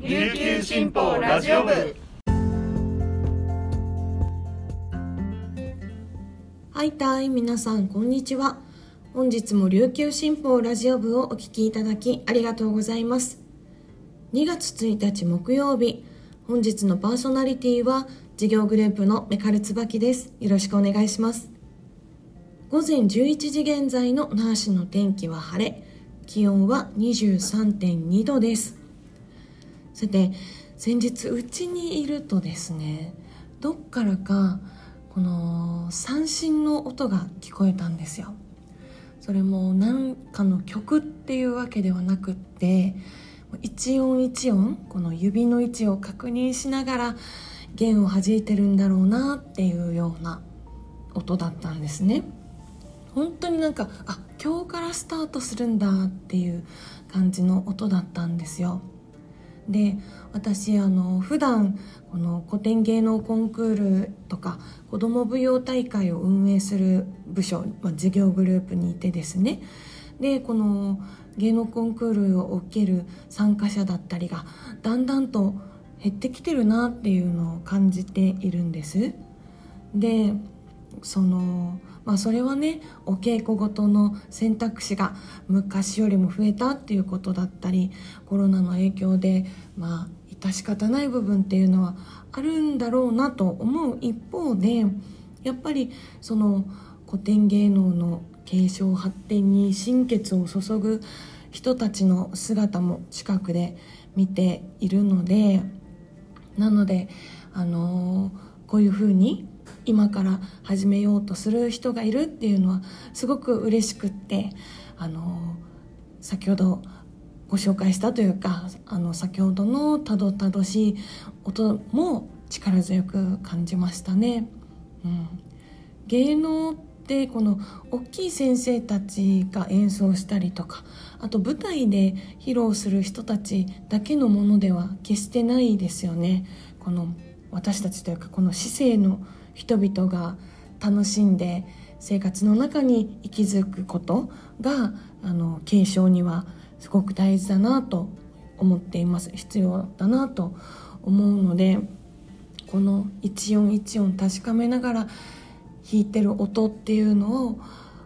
琉球新報ラジオ部。はいたい皆さんこんにちは。本日も琉球新報ラジオ部をお聞きいただきありがとうございます。2月1日木曜日本日のパーソナリティは事業グループのメカル椿です。よろしくお願いします。午前11時現在の那覇市の天気は晴れ気温は23.2度です。さて先日うちにいるとですねどっからかこの三振の音が聞こえたんですよ。それも何かの曲っていうわけではなくって一音一音この指の位置を確認しながら弦を弾いてるんだろうなっていうような音だったんですね。本当になんかあ今日からスタートするんだっていう感じの音だったんですよ。で私あの普段この古典芸能コンクールとか子ども舞踊大会を運営する部署、まあ、事業グループにいてですね。でこの芸能コンクールを受ける参加者だったりがだんだんと減ってきてるなっていうのを感じているんです。でそのまあそれはねお稽古ごとの選択肢が昔よりも増えたっていうことだったりコロナの影響でまあ致し方ない部分っていうのはあるんだろうなと思う一方でやっぱりその古典芸能の継承発展に心血を注ぐ人たちの姿も近くで見ているのでなのであのこういうふうに今から始めようとする人がいるっていうのはすごく嬉しくってあの先ほどご紹介したというかあの先ほどのたどたどしい音も力強く感じましたね。うん、芸能ってこの大きい先生たちが演奏したりとかあと舞台で披露する人たちだけのものでは決してないですよね。この私たちというかこの市政の人々が楽しんで生活の中に息づくことがあの継承にはすごく大事だなと思っています。必要だなと思うのでこの一音一音確かめながら弾いてる音っていうのを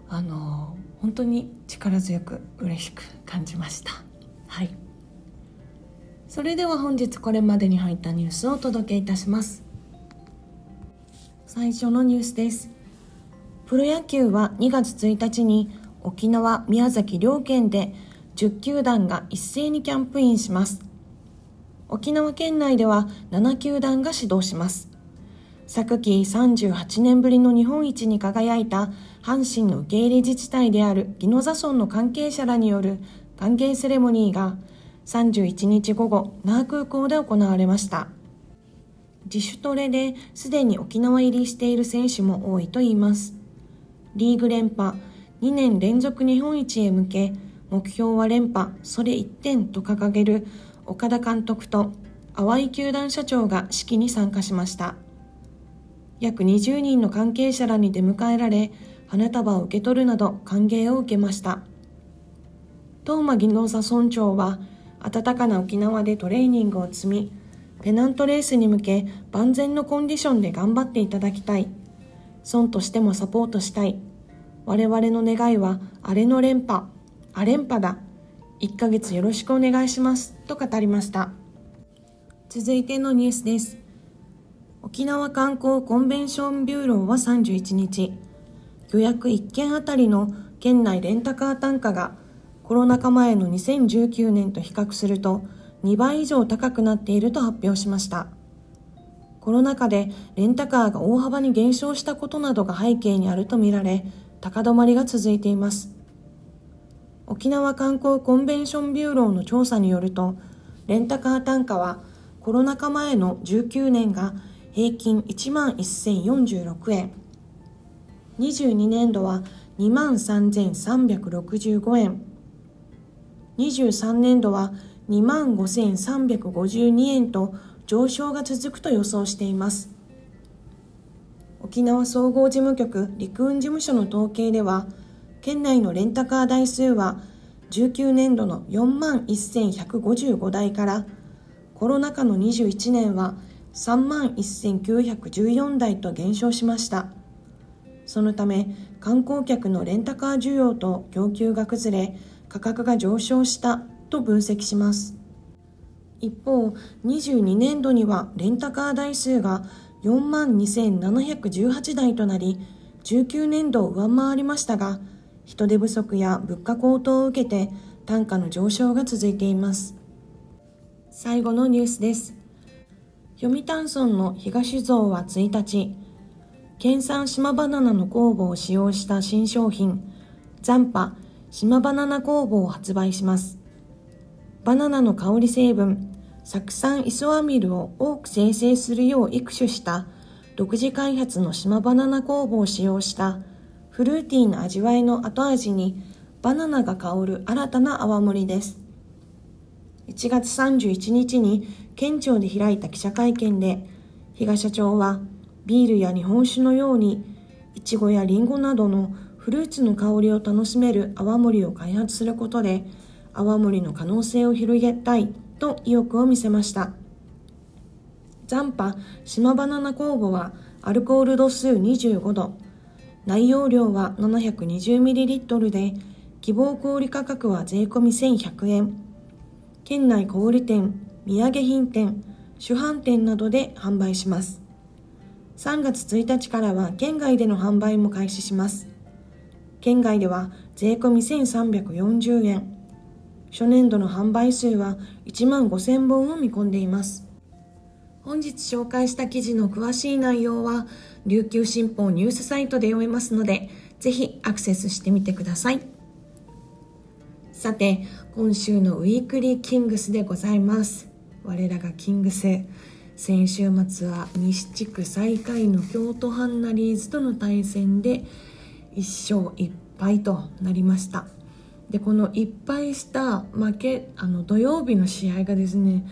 あの本当に力強く嬉しく感じました。はい。それでは本日これまでに入ったニュースをお届けいたします。最初のニュースです。プロ野球は2月1日に沖縄宮崎両県で10球団が一斉にキャンプインします。沖縄県内では7球団が始動します。昨季38年ぶりの日本一に輝いた阪神の受け入れ自治体である宜野座村の関係者らによる歓迎セレモニーが31日午後、那覇空港で行われました。自主トレですでに沖縄入りしている選手も多いといいます。リーグ連覇、2年連続日本一へ向け、目標は連覇、それ1点と掲げる岡田監督と淡井球団社長が式に参加しました。約20人の関係者らに出迎えられ、花束を受け取るなど歓迎を受けました。東間技能座村長は、暖かな沖縄でトレーニングを積み、ペナントレースに向け万全のコンディションで頑張っていただきたい。村としてもサポートしたい。我々の願いは、あれの連覇、あ連覇だ。1ヶ月よろしくお願いします。と語りました。続いてのニュースです。沖縄観光コンベンションビューローは31日、予約1件あたりの県内レンタカー単価がコロナ禍前の2019年と比較すると2倍以上高くなっていると発表しました。コロナ禍でレンタカーが大幅に減少したことなどが背景にあるとみられ、高止まりが続いています。沖縄観光コンベンションビューローの調査によると、レンタカー単価はコロナ禍前の19年が平均1万1046円22年度は2万3365円23年度は2万5352円と上昇が続くと予想しています。沖縄総合事務局陸運事務所の統計では県内のレンタカー台数は19年度の4万1155台からコロナ禍の21年は3万1914台と減少しました。そのため観光客のレンタカー需要と供給が崩れ価格が上昇したと分析します。一方22年度にはレンタカー台数が4万2718台となり19年度を上回りましたが人手不足や物価高騰を受けて単価の上昇が続いています。最後のニュースです。読谷村の東蔵は1日県産島バナナの酵母を使用した新商品残波島バナナ酵母を発売します。バナナの香り成分酢酸イソアミルを多く生成するよう育種した独自開発の島バナナ酵母を使用したフルーティーな味わいの後味にバナナが香る新たな泡盛です。1月31日に県庁で開いた記者会見で比嘉社長はビールや日本酒のようにいちごやりんごなどのフルーツの香りを楽しめる泡盛を開発することで泡盛の可能性を広げたいと意欲を見せました。残波島バナナ酵母はアルコール度数25度。内容量は 720ml で希望小売価格は税込1100円。県内小売店土産品店主販店などで販売します。3月1日からは県外での販売も開始します。県外では税込1340円。初年度の販売数は1万5000本を見込んでいます。本日紹介した記事の詳しい内容は琉球新報ニュースサイトで読めますのでぜひアクセスしてみてください。さて今週のウィークリーキングスでございます。我らがキングス先週末は西地区最下位の京都ハンナリーズとの対戦で1勝1敗となりました。でこのいっぱいした負けあの土曜日の試合がですね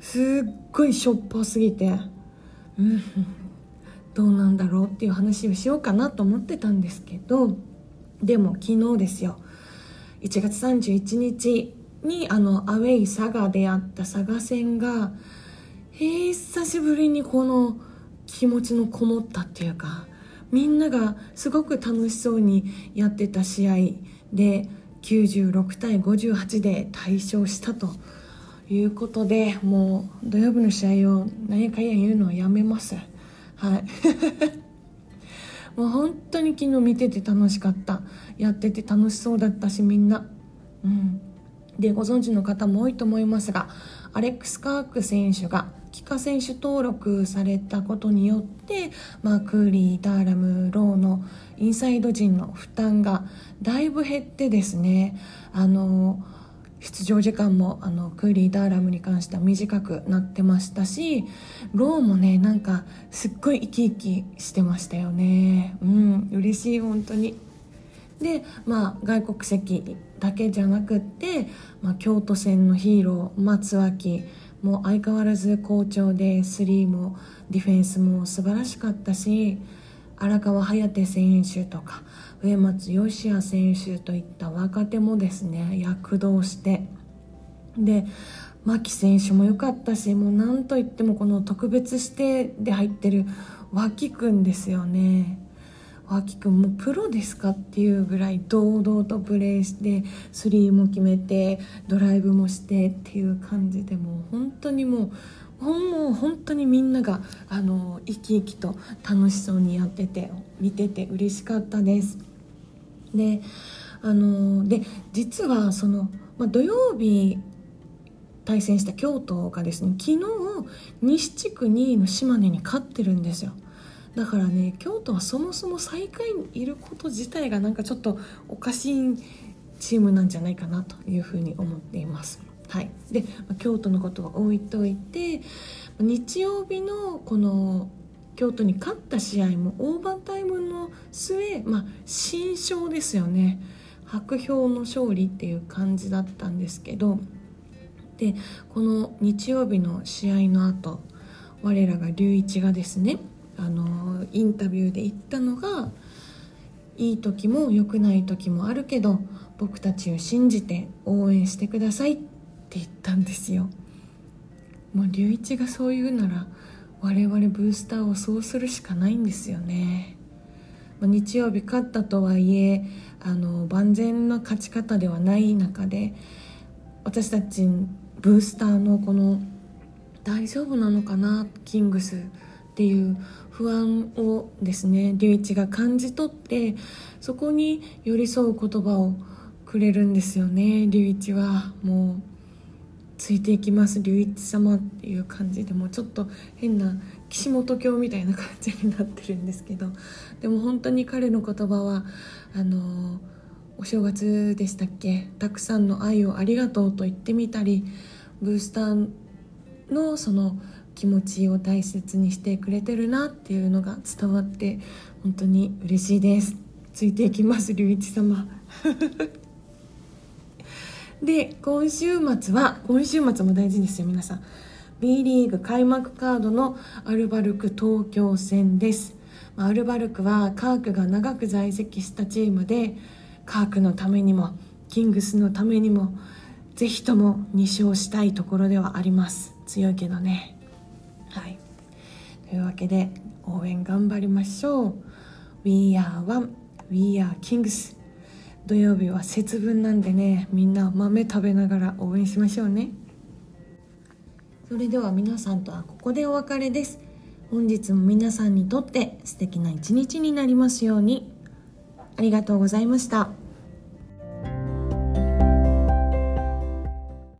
すっごいしょっぱすぎてうんどうなんだろうっていう話をしようかなと思ってたんですけどでも昨日ですよ1月31日にあのアウェイ佐賀であった佐賀戦が久しぶりにこの気持ちのこもったっていうかみんながすごく楽しそうにやってた試合で96対58で大勝したということでもう土曜日の試合を何やかや言うのはやめます。はい。もう本当に昨日見てて楽しかった。やってて楽しそうだったしみんな。うん。でご存知の方も多いと思いますがアレックス・カーク選手が帰化選手登録されたことによって、まあ、クーリー、ダーラム、ローのインサイド陣の負担がだいぶ減ってですねあの出場時間もあのクーリー・ダーラムに関しては短くなってましたしローもねなんかすっごい生き生きしてましたよね。うん嬉しい本当に。でまあ外国籍だけじゃなくって、まあ、京都戦のヒーロー松脇もう相変わらず好調でスリーもディフェンスも素晴らしかったし荒川颯選手とか上松義也選手といった若手もですね躍動してで牧選手も良かったしもう何といってもこの特別指定で入ってる脇くんですよね。脇くんもプロですかっていうぐらい堂々とプレーしてスリーも決めてドライブもしてっていう感じでもう本当にもうもう本当にみんながあの生き生きと楽しそうにやってて見てて嬉しかったです。であので実はその、まあ、土曜日対戦した京都がですね昨日西地区2位の島根に勝ってるんですよ。だからね京都はそもそも最下位にいること自体がなんかちょっとおかしいチームなんじゃないかなというふうに思っています。はい、で、京都のことは置いといて日曜日のこの京都に勝った試合もオーバータイムの末、まあ、新勝ですよね白氷の勝利っていう感じだったんですけどでこの日曜日の試合の後我らが龍一がですねあのインタビューで言ったのがいい時も良くない時もあるけど僕たちを信じて応援してくださいって言ったんですよ。もう龍一がそう言うなら我々ブースターをそうするしかないんですよね、ま、日曜日勝ったとはいえあの万全な勝ち方ではない中で私たちブースターのこの大丈夫なのかなキングスっていう不安をですね龍一が感じ取ってそこに寄り添う言葉をくれるんですよね。龍一はもうついていきます。龍一様っていう感じでもうちょっと変な岸本教みたいな感じになってるんですけどでも本当に彼の言葉はあのお正月でしたっけ？たくさんの愛をありがとうと言ってみたりブースターのその気持ちを大切にしてくれてるなっていうのが伝わって本当に嬉しいです。ついていきます龍一様。で今週末は今週末も大事ですよ皆さん。B リーグ開幕カードのアルバルク東京戦です。アルバルクはカークが長く在籍したチームでカークのためにもキングスのためにもぜひとも2勝したいところではあります。強いけどね。はい。というわけで応援頑張りましょう。We are one. We are kings. 土曜日は節分なんでねみんな豆食べながら応援しましょうね。それでは皆さんとはここでお別れです。本日も皆さんにとって素敵な一日になりますように。ありがとうございました。